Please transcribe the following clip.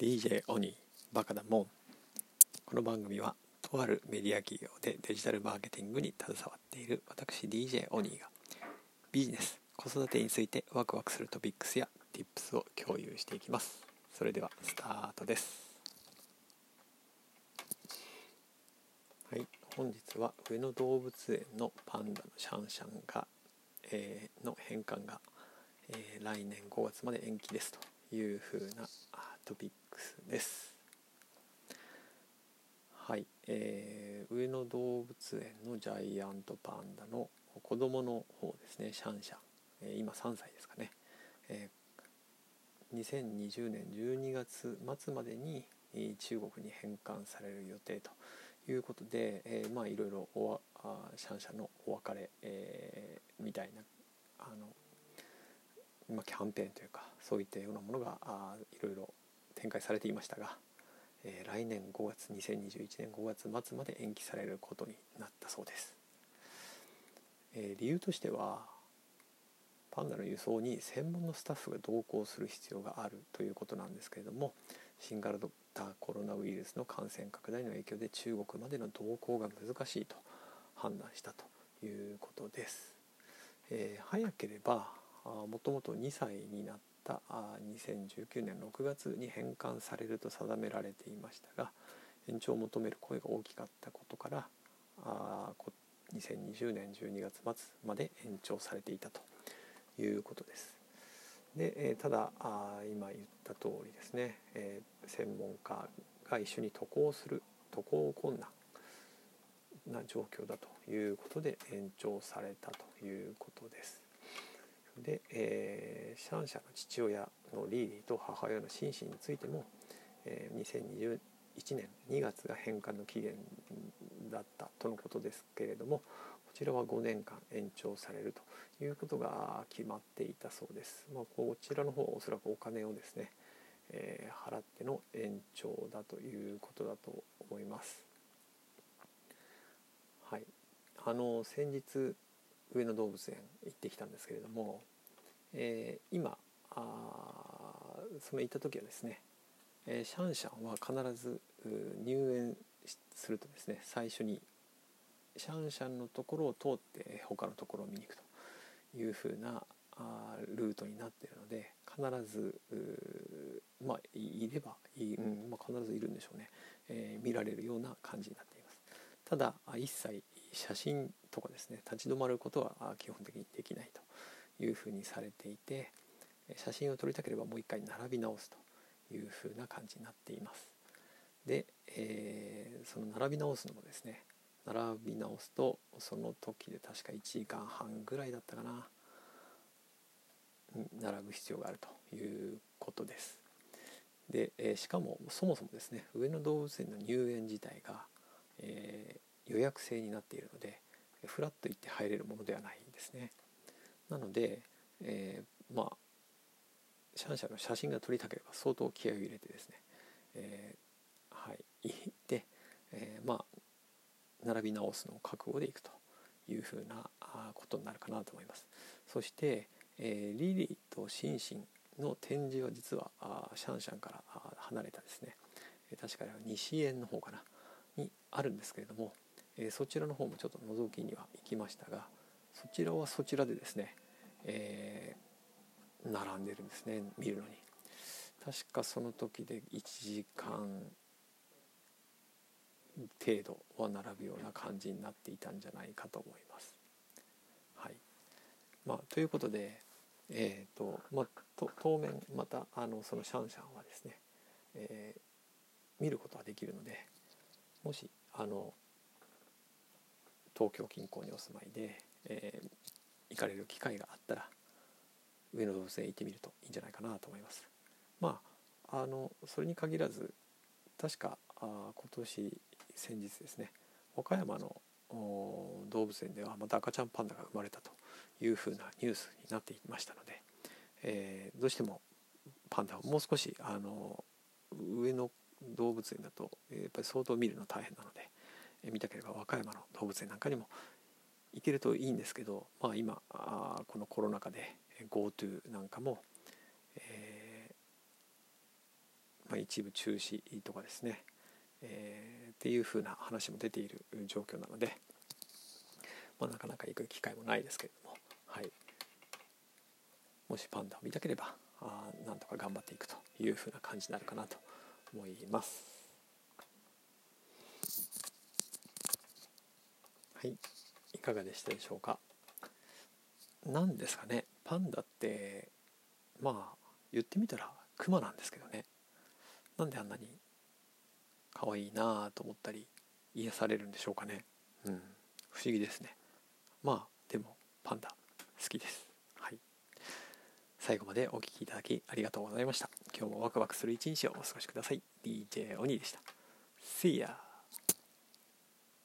DJ オニーバカだもん。この番組はとあるメディア企業でデジタルマーケティングに携わっている私 DJ オニーがビジネス子育てについてワクワクするトピックスや Tips を共有していきます。それではスタートです。はい。本日は上野動物園のパンダのシャンシャンが、えー、の返還が、えー、来年5月まで延期ですというふうなトピックです。はい、えー、上野動物園のジャイアントパンダの子供の方ですね。シャンシャン、えー、今3歳ですかね、えー、2020年12月末までに中国に返還される予定ということで、えー、まあいろいろおあシャンシャンのお別れ、えー、みたいなあの、まあ、キャンペーンというかそういったようなものがあいろいろ展開されていましたが、えー、来年5月2021年5月末まで延期されることになったそうです、えー、理由としてはパンダの輸送に専門のスタッフが同行する必要があるということなんですけれども新型コロナウイルスの感染拡大の影響で中国までの同行が難しいと判断したということです、えー、早ければもともと2歳になった2019年6月に返還されると定められていましたが延長を求める声が大きかったことから2020年12月末まで延長されていたということです。で、えただあ今言った通りですね、え、専門家が一緒に渡航する渡航困難な状況だということで延長されたということです。で、えー、シャンシャの父親のリーリーと母親のシンシンについても、えー、2021年2月が返還の期限だったとのことですけれどもこちらは5年間延長されるということが決まっていたそうです。まあ、こちらの方はおそらくお金をですね、えー、払っての延長だということだと思います。はい、あの先日上野動物園行ってきたんですけれども、えー、今あその行った時はですね、えー、シャンシャンは必ず入園するとですね最初にシャンシャンのところを通って他のところを見に行くというふうなあルートになっているので必ずまあいればい、うんまあ、必ずいるんでしょうね、えー、見られるような感じになっています。ただ一切写真とかですね立ち止まることは基本的にできないというふうにされていて写真を撮りたければもう一回並び直すというふうな感じになっています。で、えー、その並び直すのもですね並び直すとその時で確か1時間半ぐらいだったかな並ぶ必要があるということです。で、えー、しかもそもそもですね上野動物園の入園自体が、え、予約制になっているのでフラッと行って入れるものではないんですね。なので、えー、まあシャンシャンの写真が撮りたければ相当気合を入れてですね、えー、はい行って、えー、まあ並び直すのを覚悟でいくというふうなことになるかなと思います。そして、えー、リリーとシンシンの展示は実はあシャンシャンから離れたですね確かに西園の方かなにあるんですけれども、え、そちらの方もちょっと覗きには行きましたがそちらはそちらでですね、えー、並んでるんですね見るのに確かその時で1時間程度は並ぶような感じになっていたんじゃないかと思います。はいまあ、ということで、えーとまあ、と当面またあのそのシャンシャンはですね、えー、見ることはできるのでもしあの東京近郊にお住まいで、えー、行かれる機会があったら上野動物園行ってみるといいんじゃないかなと思います。まああのそれに限らず確かあ今年先日ですね岡山の動物園ではまた赤ちゃんパンダが生まれたというふうなニュースになっていましたので、えー、どうしてもパンダをもう少しあの上野動物園だとやっぱり相当見るの大変なので、見たければ和歌山の動物園なんかにも行けるといいんですけど、まあ、今あこのコロナ禍で GoTo なんかも、えまあ、一部中止とかですね、えー、っていう風な話も出ている状況なので、まあ、なかなか行く機会もないですけれども、はい、もしパンダを見たければあなんとか頑張っていくという風な感じになるかなと思います。はい。いかがでしたでしょうか？何ですかね。パンダってまあ言ってみたらクマなんですけどね。なんであんなに可愛いなあと思ったり癒されるんでしょうかね。うん。不思議ですね。まあでもパンダ好きです。はい。最後までお聴きいただきありがとうございました。今日もワクワクする一日をお過ごしください。DJ 鬼でした。See ya